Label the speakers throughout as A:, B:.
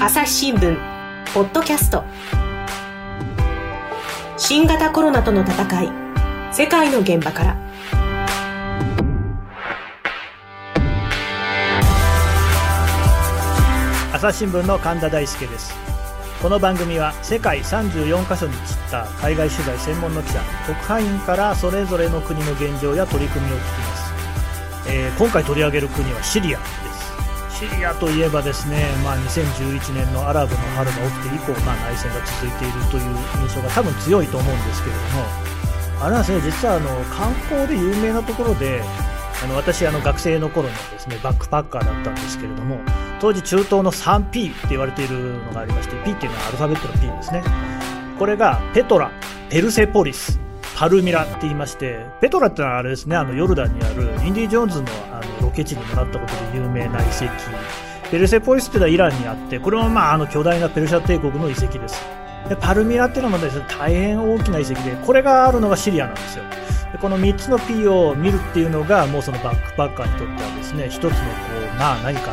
A: 朝日新聞ポッドキャスト。新型コロナとの戦い世界の現場から。
B: 朝日新聞の神田大輔です。この番組は世界34カ所に散った海外取材専門の記者特派員からそれぞれの国の現状や取り組みを聞きます、えー、今回取り上げる国はシリアシリアといえばですね、まあ、2011年のアラブの春が起きて以降、まあ、内戦が続いているという印象が多分強いと思うんですけれどもあれはですね実はあの観光で有名なところであの私あの学生の頃にですねバックパッカーだったんですけれども当時中東の 3P って言われているのがありまして P っていうのはアルファベットの P ですね。これがペトラペルセポリスパルミラって言いましてペトラってのはあれですねあのヨルダンにあるインディ・ジョーンズのロケ地にもなったことで有名な遺跡。ペルセポリスっていうのはイランにあってこれもまああの巨大なペルシャ帝国の遺跡です。でパルミラっていうのもですね大変大きな遺跡でこれがあるのがシリアなんですよ。でこの3つの P を見るっていうのがもうそのバックパッカーにとってはですね一つのこうまあ何か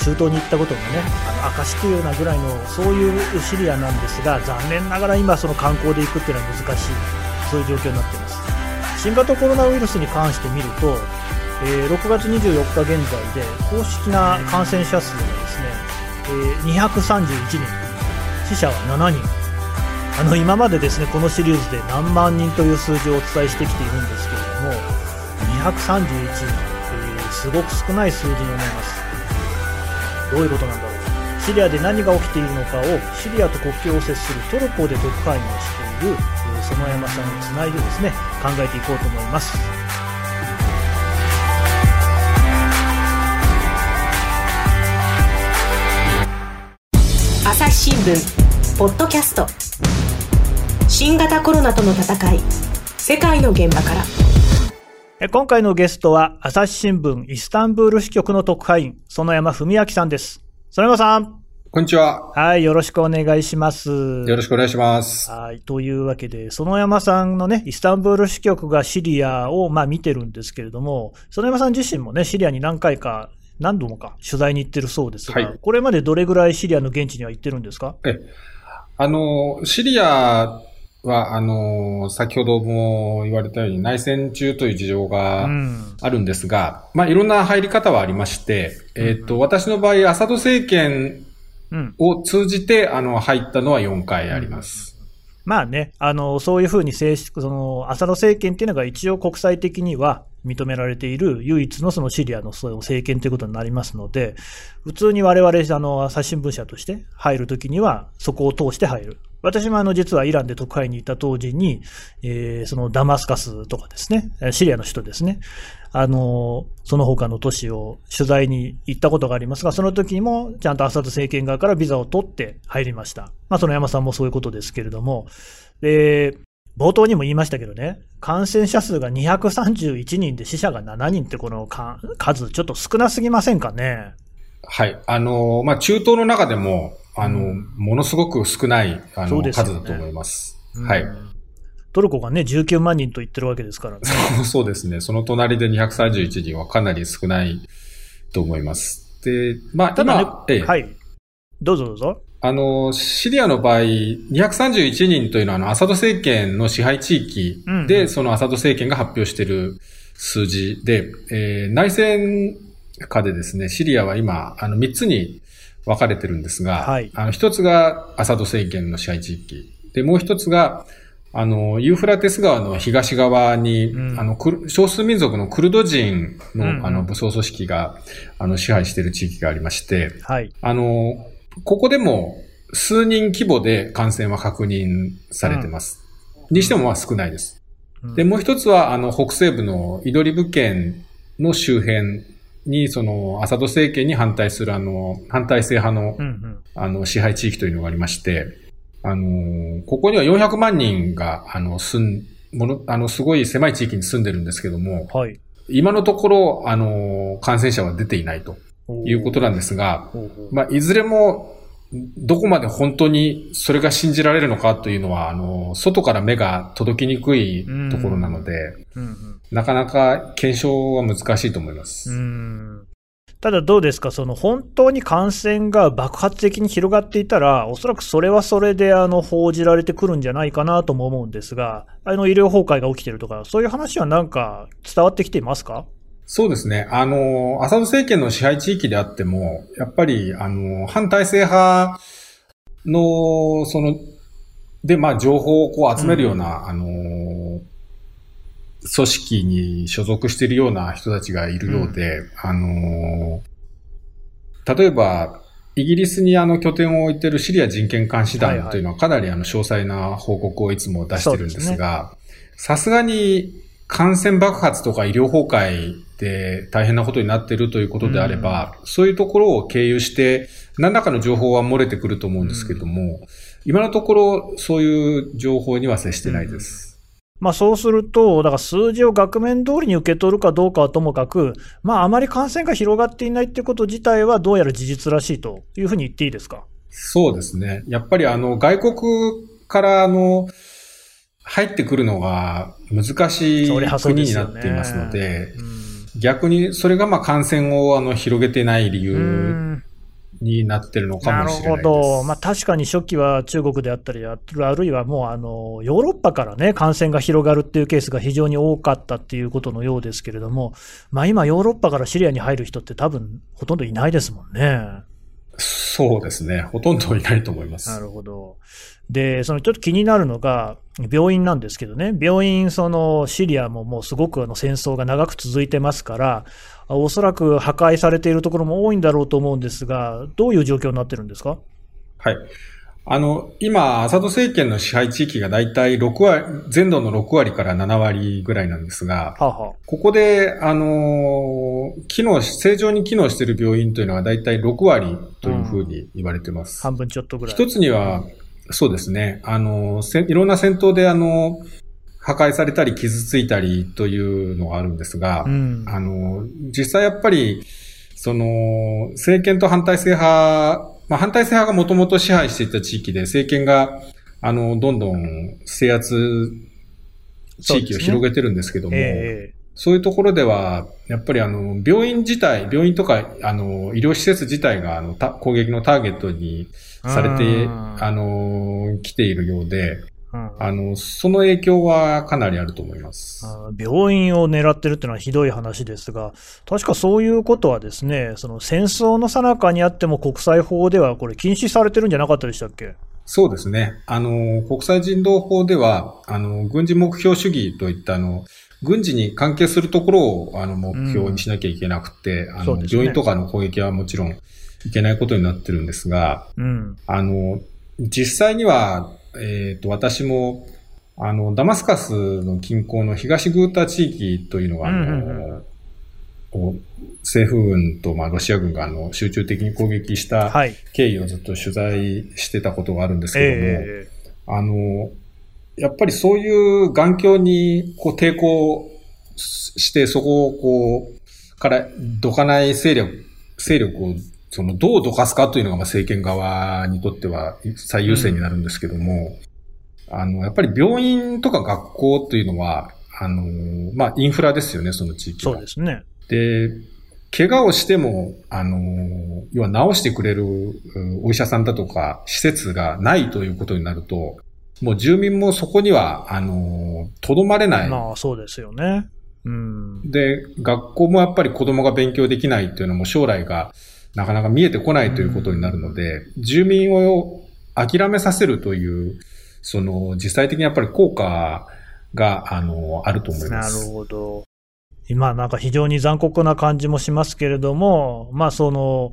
B: 中東に行ったことのねあの証というようなぐらいのそういうシリアなんですが残念ながら今その観光で行くっていうのは難しいそういう状況になっています。新型コロナウイルスに関して見ると、えー、6月24日現在で公式な感染者数がですね、えー、231人死者は7人。あの今までですねこのシリーズで何万人という数字をお伝えしてきているんですけれども231人、え、すごく少ない数字に思います。どういうことなんだろう。シリアで何が起きているのかをシリアと国境を接するトルコで特派員をしている、園山さんにつないでですね考えていこうと思います。
A: 新聞ポッドキャスト新型コロナとの戦い世界の現場から
B: 今回のゲストは朝日新聞イスタンブール支局の特派員園山文明さんです園山さん
C: こんにちは。
B: はい、よろしくお願いします。
C: よろしくお願いします。
B: はい、というわけで、園山さんのね、イスタンブール支局がシリアを、まあ、見てるんですけれども、園山さん自身もね、シリアに何回か、何度もか、取材に行ってるそうですが、はい、これまでどれぐらいシリアの現地には行ってるんですか？
C: え、あの、シリアは、あの、先ほども言われたように内戦中という事情があるんですが、うん、まあ、いろんな入り方はありまして、えっ、と、私の場合、アサド政権を通じて、あの、入ったのは4回あります。
B: まあね、あの、そういうふうに正式、その、アサド政権っていうのが一応国際的には認められている唯一のそのシリアの政権ということになりますので、普通に我々、あの、朝日新聞社として入るときには、そこを通して入る。私もあの実はイランで特派員にいた当時に、えー、そのダマスカスとかですね、シリアの首都ですね、あの、その他の都市を取材に行ったことがありますが、その時にもちゃんとアサド政権側からビザを取って入りました。まあその山さんもそういうことですけれども、で、冒頭にも言いましたけどね、感染者数が231人で死者が7人ってこの数、ちょっと少なすぎませんかね。
C: はい。あの、まあ、中東の中でも、あの、うん、ものすごく少ない、あの、ね、数だと思います。はい。
B: トルコがね、19万人と言ってるわけですからね。
C: そうですね。その隣で231人はかなり少ないと思います。で、まあ、
B: ただね、ええ、はい。どうぞどうぞ。
C: あの、シリアの場合、231人というのは、あの、アサド政権の支配地域で、うん、そのアサド政権が発表している数字で、えー、内戦下でですね、シリアは今、あの、3つに分かれてるんですが、はい、あの、一つがアサド政権の支配地域。で、もう一つが、あの、ユーフラテス川の東側に、うん、あの、少数民族のクルド人の、うん、あの、武装組織が、あの、支配している地域がありまして、はい。あの、ここでも数人規模で感染は確認されてます。うん、にしてもまあ少ないです。で、もう一つは、あの、北西部のイドリブ県の周辺に、その、アサド政権に反対する、あの、反対性派の、うんうん、あの、支配地域というのがありまして、あの、ここには400万人が、あの、住ん、もの、あの、すごい狭い地域に住んでるんですけども、はい。今のところ、あの、感染者は出ていないということなんですが、まあ、いずれも、どこまで本当にそれが信じられるのかというのは、あの、外から目が届きにくいところなので、なかなか検証は難しいと思います。
B: ただどうですか、その本当に感染が爆発的に広がっていたら、おそらくそれはそれであの報じられてくるんじゃないかなとも思うんですが、あの医療崩壊が起きてるとか、そういう話はなんか伝わってきていますか？
C: そうですね。あの、アサド政権の支配地域であっても、やっぱり、あの、反体制派の、その、で、まあ、情報をこう集めるような、うん、あの、組織に所属しているような人たちがいるようで、うん、あの、例えば、イギリスにあの拠点を置いているシリア人権監視団というのはかなりあの詳細な報告をいつも出してるんですが、さすがに感染爆発とか医療崩壊で大変なことになっているということであれば、うん、そういうところを経由して、何らかの情報は漏れてくると思うんですけども、うん、今のところそういう情報には接してないです。
B: まあ、そうすると、だから数字を額面通りに受け取るかどうかはともかく、まあ、あまり感染が広がっていないってこと自体は、どうやら事実らしいというふうに言っていいですか？
C: そうですね。やっぱりあの、外国からあの、入ってくるのが難しい国になっていますので、逆にそれがまあ感染をあの広げてない理由になってるのかもしれないなるほど。
B: まあ確かに初期は中国であったり、あるいはもうあの、ヨーロッパからね、感染が広がるっていうケースが非常に多かったっていうことのようですけれども、まあ今ヨーロッパからシリアに入る人って多分ほとんどいないですもんね。
C: そうですね。ほとんどいないと思います。
B: なるほど。で、そのちょっと気になるのが、病院なんですけどね、病院、そのシリアももうすごくあの戦争が長く続いてますから、おそらく破壊されているところも多いんだろうと思うんですが、どういう状況になってるんですか？
C: はい。あの、今、アサド政権の支配地域がだいたい6割、全土の6割から7割ぐらいなんですが、ははここで、あの、機能、正常に機能している病院というのはだいたい6割というふうに言われてます。
B: うん、半分ちょっとぐらい。
C: 一つには、そうですね、あの、いろんな戦闘であの、破壊されたり傷ついたりというのがあるんですが、うん、あの、実際やっぱり、その、政権と反体制派、まあ、反体制派がもともと支配していた地域で、政権が、あの、どんどん制圧地域を広げてるんですけども、ねえー、いうところでは、やっぱりあの、病院自体、病院とか、あの、医療施設自体が、あの、攻撃のターゲットにされて、あの、来ているようで、あの、その影響はかなりあると思います。
B: 病院を狙ってるっていうのはひどい話ですが、確かそういうことはですね、その戦争の最中にあっても国際法ではこれ禁止されてるんじゃなかったでしたっけ？
C: そうですね。あの、国際人道法では、あの、軍事目標主義といったあの、軍事に関係するところをあの目標にしなきゃいけなくて、うん、あの、ね、病院とかの攻撃はもちろんいけないことになってるんですが、うん、あの、実際にはえっ、ー、と、私も、あの、ダマスカスの近郊の東グータ地域というのが、あの、うん政府軍と、まあ、ロシア軍があの集中的に攻撃した経緯をずっと取材してたことがあるんですけども、えー、あの、やっぱりそういう眼鏡にこう抵抗して、そこをこう、からどかない勢力、勢力をその、どうどかすかというのが、まあ、政権側にとっては最優先になるんですけども、うん、あの、やっぱり病院とか学校というのは、あの、まあ、インフラですよね、その地域
B: は。そうですね。
C: で、怪我をしても、あの、要は治してくれるお医者さんだとか施設がないということになると、もう住民もそこには、あの、とどまれない。
B: まあ、そうですよね。
C: うん。で、学校もやっぱり子供が勉強できないというのも将来が、なかなか見えてこないということになるので、住民を諦めさせるという、その、実際的にやっぱり効果が、あの、あると思いま
B: す。なるほど。今、なんか非常に残酷な感じもしますけれども、まあ、その、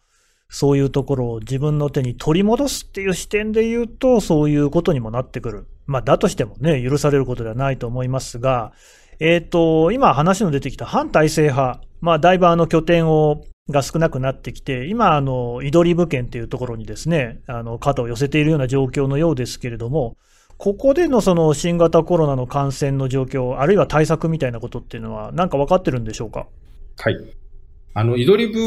B: そういうところを自分の手に取り戻すっていう視点で言うと、そういうことにもなってくる。まあ、だとしてもね、許されることではないと思いますが、えっ、ー、と、今話の出てきた反体制派、まあ、だいぶあの拠点をが少なくなってきて、今、あの、イドリブ県というところにですね、あの、肩を寄せているような状況のようですけれども、ここでのその新型コロナの感染の状況、あるいは対策みたいなことっていうのは、なんか分かってるんでしょうか？
C: はい。あの、イドリブ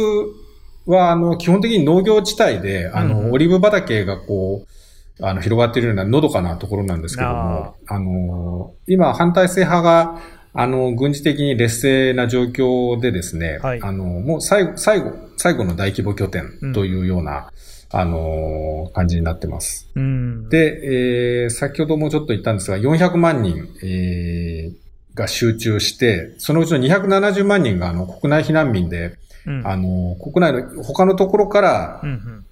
C: は、あの、基本的に農業地帯で、あの、うん、オリーブ畑がこう、あの、広がっているようなのどかなところなんですけども、あの、今、反対制派が、あの、軍事的に劣勢な状況でですね、はい、あの、もう最後、最後、最後の大規模拠点というような、うん、あの、感じになってます。うん、で、えー、先ほどもちょっと言ったんですが、400万人、えー、が集中して、そのうちの270万人があの国内避難民で、うん、あの、国内の他のところから、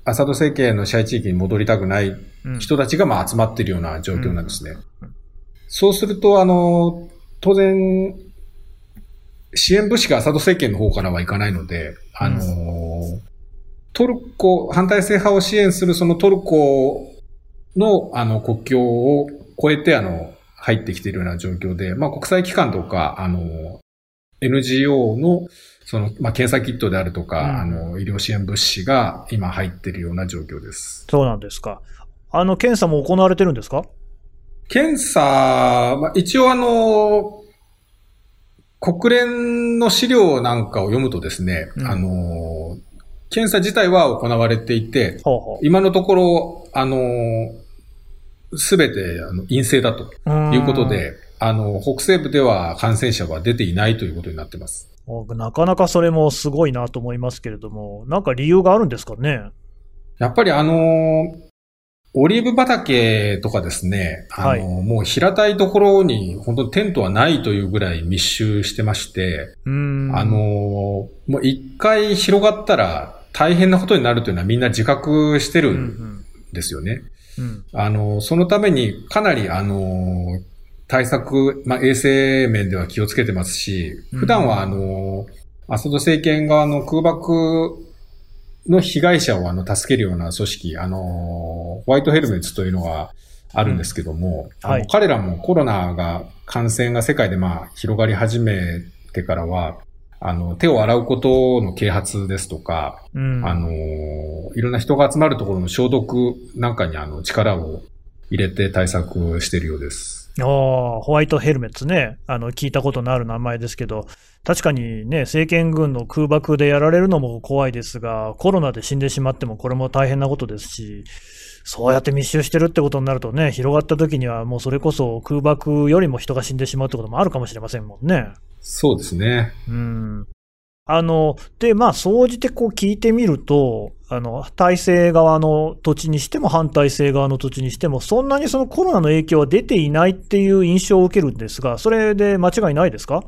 C: アサド政権の支配地域に戻りたくない人たちがまあ集まっているような状況なんですね。そうすると、あの、当然、支援物資がアサド政権の方からはいかないので、あの、トルコ、反体制派を支援するそのトルコの、あの、国境を越えて、あの、入ってきているような状況で、まあ、国際機関とか、あの、NGO の、その、まあ、検査キットであるとか、うん、あの、医療支援物資が今入っているような状況です。
B: そうなんですか。あの、検査も行われてるんですか？
C: 検査、まあ、一応あの、国連の資料なんかを読むとですね、うん、あの、検査自体は行われていて、ほうほう今のところ、あの、すべてあの陰性だということで、あの、北西部では感染者は出ていないということになってます。
B: なかなかそれもすごいなと思いますけれども、なんか理由があるんですかね？
C: やっぱりあの、オリーブ畑とかですね、あの、はい、もう平たいところに本当にテントはないというぐらい密集してまして、あの、もう一回広がったら大変なことになるというのはみんな自覚してるんですよね。うんうん、あの、そのためにかなりあの、対策、まあ、衛生面では気をつけてますし、普段はあの、アサド政権側の空爆の被害者をあの助けるような組織、あの、ホワイトヘルメッツというのがあるんですけども、うん。はい、彼らもコロナが、感染が世界でまあ広がり始めてからは、あの、手を洗うことの啓発ですとか、うん、あの、いろんな人が集まるところの消毒なんかにあの力を入れて対策しているようです。
B: ああ、ホワイトヘルメッツね。あの、聞いたことのある名前ですけど、確かにね、政権軍の空爆でやられるのも怖いですが、コロナで死んでしまってもこれも大変なことですし、そうやって密集してるってことになるとね、広がった時にはもうそれこそ空爆よりも人が死んでしまうってこともあるかもしれませんもんね。
C: そうですね。
B: うん。あの、で、まあ、総じてこう聞いてみると、あの、体制側の土地にしても反体制側の土地にしても、そんなにそのコロナの影響は出ていないっていう印象を受けるんですが、それで間違いないですか？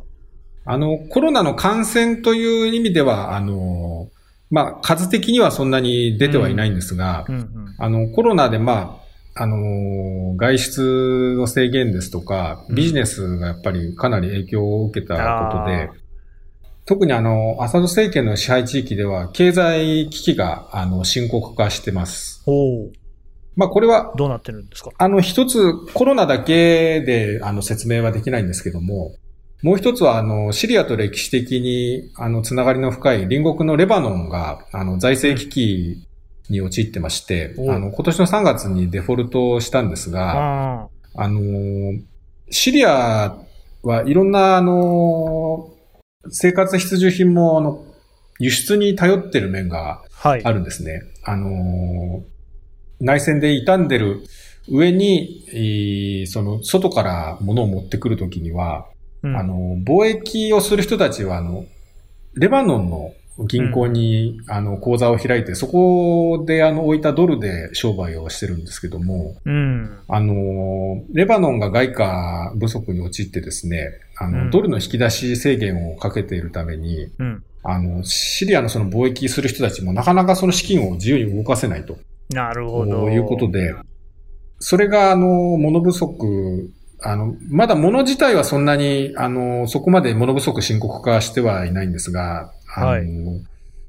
C: あの、コロナの感染という意味では、あの、まあ、数的にはそんなに出てはいないんですが、うんうんうん、あの、コロナでまあ、あの、外出の制限ですとか、ビジネスがやっぱりかなり影響を受けたことで、特にあの、アサド政権の支配地域では、経済危機が、あの、深刻化してます。
B: お
C: まあ、これは、
B: どうなってるんですか？
C: あの、一つ、コロナだけで、あの、説明はできないんですけども、もう一つは、あの、シリアと歴史的に、あの、つながりの深い隣国のレバノンが、あの、財政危機に陥ってまして、あの、今年の3月にデフォルトしたんですが、あの、シリアはいろんな、あの、生活必需品も、あの、輸出に頼ってる面があるんですね。はい、あの、内戦で傷んでる上に、その、外から物を持ってくるときには、うん、あの、貿易をする人たちは、あの、レバノンの銀行に、うん、あの、口座を開いて、そこで、あの、置いたドルで商売をしてるんですけども、うん、あの、レバノンが外貨不足に陥ってですね、あの、うん、ドルの引き出し制限をかけているために、あの、シリアのその貿易する人たちもなかなかその資金を自由に動かせないと。
B: なるほど。
C: ということで、それが、あの、物不足あの、まだ物自体はそんなに、あの、そこまで物不足深刻化してはいないんですが、はい、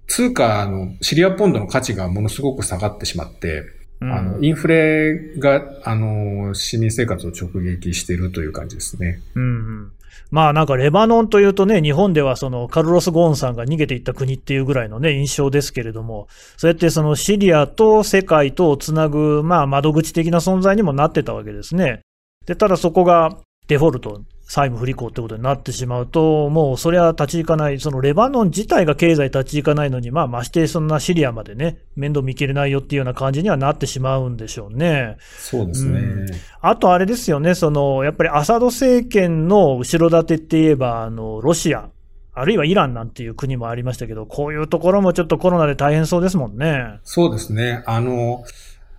C: 通貨のシリアポンドの価値がものすごく下がってしまって、うん、あの、インフレが、あの、市民生活を直撃しているという感じですね。
B: うん、うん。まあなんかレバノンというとね、日本ではそのカルロス・ゴーンさんが逃げていった国っていうぐらいのね、印象ですけれども、そうやってそのシリアと世界とをつなぐ、まあ窓口的な存在にもなってたわけですね。で、ただそこがデフォルト債務不履行ってことになってしまうと、もうそれは立ち行かない、そのレバノン自体が経済立ち行かないのに、まあ、ましてそんなシリアまでね、面倒見きれないよっていうような感じにはなってしまうんでしょうね。
C: そうですね。うん、
B: あとあれですよね、その、やっぱりアサド政権の後ろ盾って言えば、あの、ロシア。あるいはイランなんていう国もありましたけど、こういうところもちょっとコロナで大変そうですもんね。
C: そうですね。あの、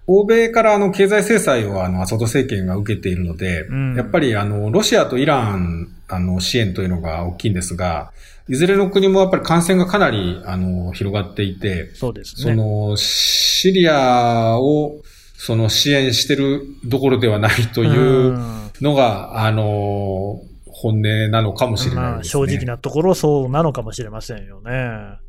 C: 欧米からあの経済制裁をあのアサド政権が受けているので、うん、やっぱりあのロシアとイランあの支援というのが大きいんですが、いずれの国もやっぱり感染がかなりあの広がっていて、
B: そうですね。
C: そのシリアをその支援してるどころではないというのが、うん、あの、本音なのかもしれないですね。
B: まあ、正直なところそうなのかもしれませんよね。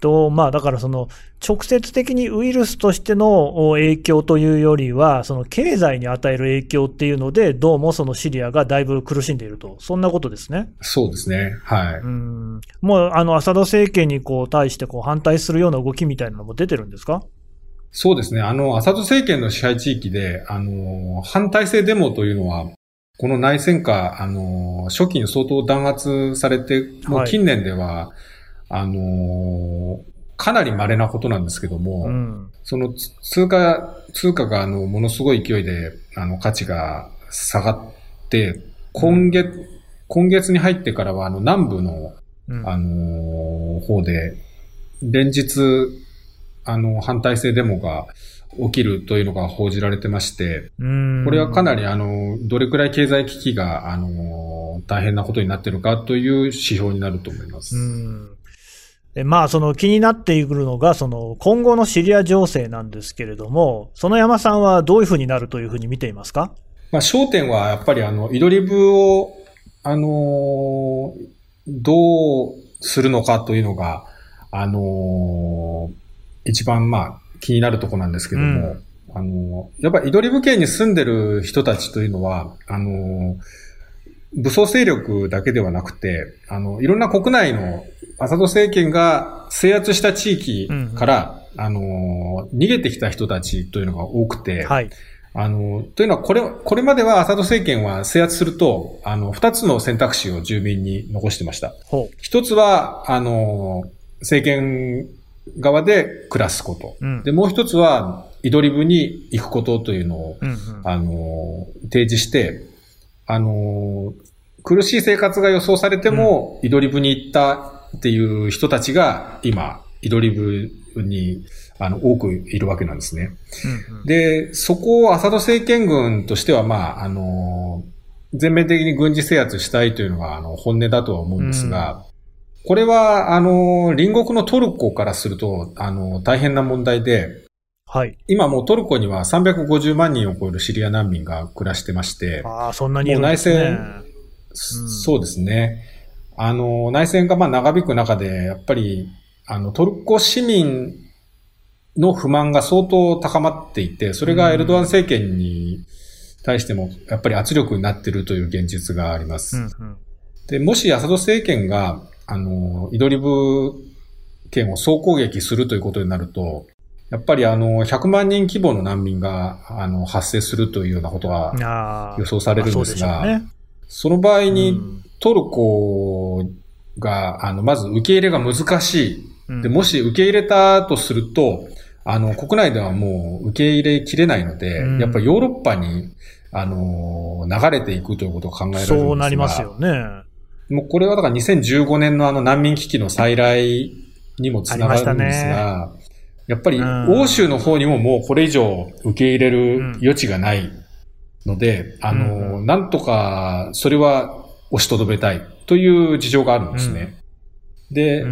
B: と、まあだからその直接的にウイルスとしての影響というよりは、その経済に与える影響っていうので、どうもそのシリアがだいぶ苦しんでいると、そんなことですね。
C: そうですね。はい。う
B: ん。もうあのアサド政権にこう対してこう反対するような動きみたいなのも出てるんですか？
C: そうですね。あの、アサド政権の支配地域で、あの、反体制デモというのは、この内戦下、あの、初期に相当弾圧されて、もう近年では、はいあのー、かなり稀なことなんですけども、うん、その通貨、通貨があの、ものすごい勢いで、あの、価値が下がって、今月、うん、今月に入ってからは、あの、南部の、うん、あのー、方で、連日、あの、反体制デモが起きるというのが報じられてまして、これはかなり、あの、どれくらい経済危機が、あの、大変なことになっているかという指標になると思います。
B: まあ、その気になってくるのが、その今後のシリア情勢なんですけれども、その山さんはどういうふうになるというふうに見ていますか？
C: まあ、焦点はやっぱりあの、イドリブを、あのー、どうするのかというのが、あのー、一番まあ、気になるところなんですけども、うん、あのー、やっぱりイドリブ県に住んでる人たちというのは、あの武装勢力だけではなくて、あの、いろんな国内のアサド政権が制圧した地域から、うんうん、あの、逃げてきた人たちというのが多くて、はい。あの、というのは、これ、これまではアサド政権は制圧すると、あの、二つの選択肢を住民に残してました。一つは、あの、政権側で暮らすこと。うん、で、もう一つは、イドリブに行くことというのを、うんうん、あの、提示して、あの、苦しい生活が予想されても、イドリブに行ったっていう人たちが今、イドリブに、あの、多くいるわけなんですね。うんうん、で、そこをアサド政権軍としては、まあ、あの、全面的に軍事制圧したいというのが、あの、本音だとは思うんですが、うん、これは、あの、隣国のトルコからすると、あの、大変な問題で、
B: はい。
C: 今もうトルコには350万人を超えるシリア難民が暮らしてまして、
B: ああ、そんなにいるんですね。内戦、
C: うん、そうですね。あの、内戦がまあ長引く中で、やっぱり、あの、トルコ市民の不満が相当高まっていて、それがエルドアン政権に対しても、やっぱり圧力になっているという現実があります。うんうん、で、もしアサド政権が、あの、イドリブ県を総攻撃するということになると、やっぱりあの、100万人規模の難民が、あの、発生するというようなことが予想されるんですが、そね、その場合に、トルコが、あの、まず受け入れが難しい。で、もし受け入れたとすると、あの、国内ではもう受け入れきれないので、うん、やっぱヨーロッパに、あの、流れていくということを考えられるんですが。
B: そうなりますよね。
C: もうこれはだから2015年のあの難民危機の再来にもつながるんですが、ね、やっぱり欧州の方にももうこれ以上受け入れる余地がないので、うん、あの、なんとかそれは押しとどめたいという事情があるんですね。うん、で、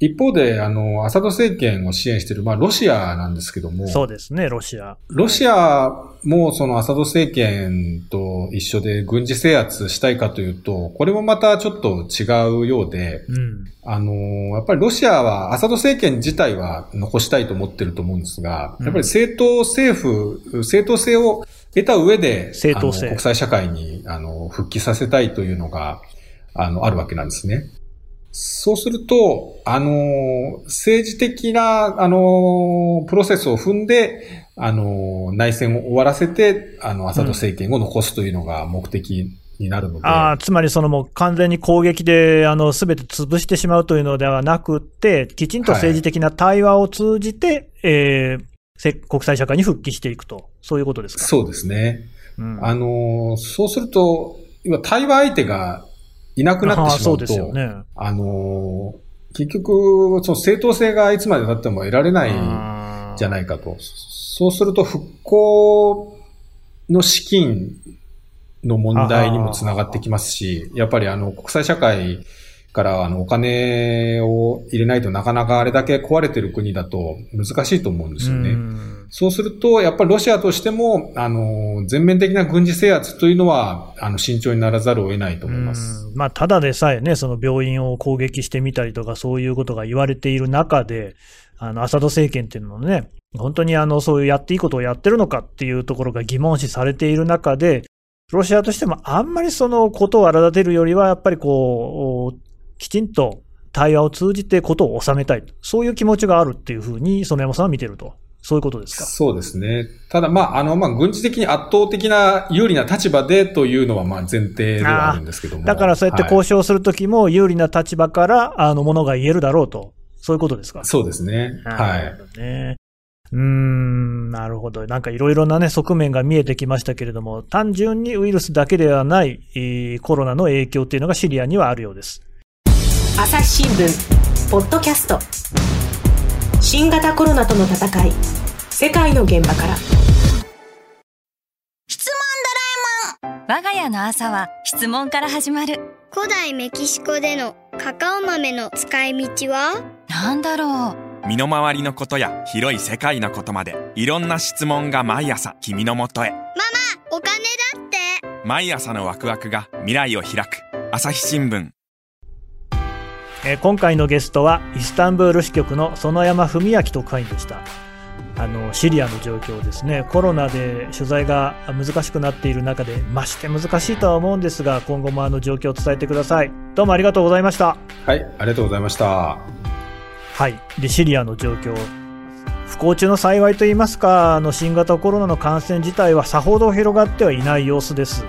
C: 一方で、あの、アサド政権を支援している、まあ、ロシアなんですけども。
B: そうですね、ロシア。
C: ロシアも、そのアサド政権と一緒で軍事制圧したいかというと、これもまたちょっと違うようで、うん、あの、やっぱりロシアは、アサド政権自体は残したいと思ってると思うんですが、やっぱり政党政府、正当性を得た上で、正当性国際社会にあの復帰させたいというのが、あの、あるわけなんですね。そうすると、あの、政治的な、あの、プロセスを踏んで、あの、内戦を終わらせて、あの、アサド政権を残すというのが目的になるので。
B: ああ、つまりそのもう完全に攻撃で、あの、すべて潰してしまうというのではなくて、きちんと政治的な対話を通じて、はい、えー、国際社会に復帰していくと、そういうことですか？
C: そうですね。うん、あの、そうすると、今、対話相手がいなくなってしまうと、あそうですよね。あの、結局、その正当性がいつまで経っても得られないじゃないかと。そうすると、復興の資金の問題にもつながってきますし、やっぱりあの、国際社会からあの、お金を入れないとなかなかあれだけ壊れてる国だと難しいと思うんですよね。うそうすると、やっぱりロシアとしても、あの、全面的な軍事制圧というのは、あの、慎重にならざるを得ないと思います。
B: まあ、ただでさえね、その病院を攻撃してみたりとか、そういうことが言われている中で、あの、アサド政権っていうのもね、本当にあの、そういうやっていいことをやってるのかっていうところが疑問視されている中で、ロシアとしてもあんまりそのことを荒立てるよりは、やっぱりこう、きちんと対話を通じてことを収めたい。そういう気持ちがあるっていうふうに、園山さんは見てると。そういうことですか？
C: そうですね。ただ、まあ、あの、まあ、軍事的に圧倒的な有利な立場でというのは、まあ、前提ではあるんですけども。
B: だからそうやって交渉するときも、有利な立場から、あの、ものが言えるだろうと。そういうことですか？
C: そうですね。はい。
B: ね。うーん、なるほど。なんかいろいろなね、側面が見えてきましたけれども、単純にウイルスだけではない、えー、コロナの影響っていうのがシリアにはあるようです。
A: 朝日新聞、ポッドキャスト。新型コロナとの戦い、世界の現場から。
D: 質問ドラえもん。我が家の朝は質問から始まる。
E: 古代メキシコでのカカオ豆の使い道は？
D: なんだろ
F: う。身の回りのことや広い世界のことまでいろんな質問が毎朝君のもとへ。ママ
E: お金だって。
F: 毎朝のワクワクが未来を開く。朝日新聞
B: え今回のゲストはイスタンブール支局の園山文明特派員でした。あのシリアの状況ですね。コロナで取材が難しくなっている中でまして難しいとは思うんですが今後もあの状況を伝えてください。どうもありがとうございました。
C: はいありがとうございました。
B: はい。でシリアの状況。不幸中の幸いといいますかあの新型コロナの感染自体はさほど広がってはいない様子です。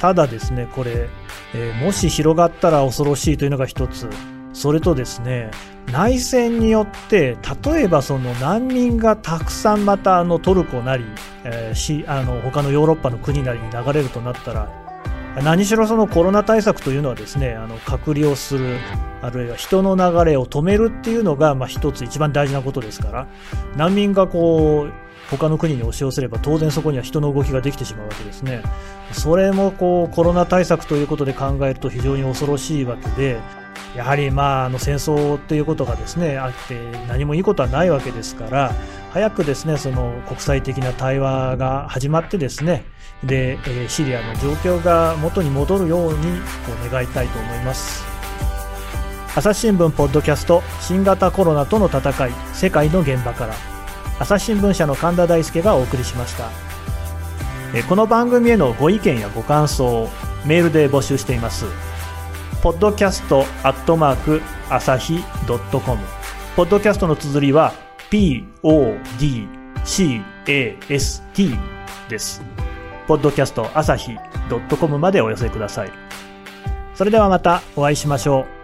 B: ただですねこれ、えー、もし広がったら恐ろしいというのが一つそれとですね内戦によって例えばその難民がたくさんまたあのトルコなり、えー、しあの他のヨーロッパの国なりに流れるとなったら何しろそのコロナ対策というのはですねあの隔離をするあるいは人の流れを止めるっていうのがまあ一つ一番大事なことですから難民がこう他の国に押し寄せれば当然そこには人の動きができてしまうわけですね。それもこうコロナ対策ということで考えると非常に恐ろしいわけでやはり、まあ、あの戦争ということがですねあって何もいいことはないわけですから早くですねその国際的な対話が始まってですねで、えシリアの状況が元に戻るようにこう願いたいと思います。朝日新聞ポッドキャスト新型コロナとの戦い世界の現場から。朝日新聞社の神田大輔がお送りしましたこの番組へのご意見やご感想をメールで募集しています podcast 朝日 .com ポッドキャストの綴りは podcast です。ポッドキャスト朝日 .com までお寄せください。それではまたお会いしましょう。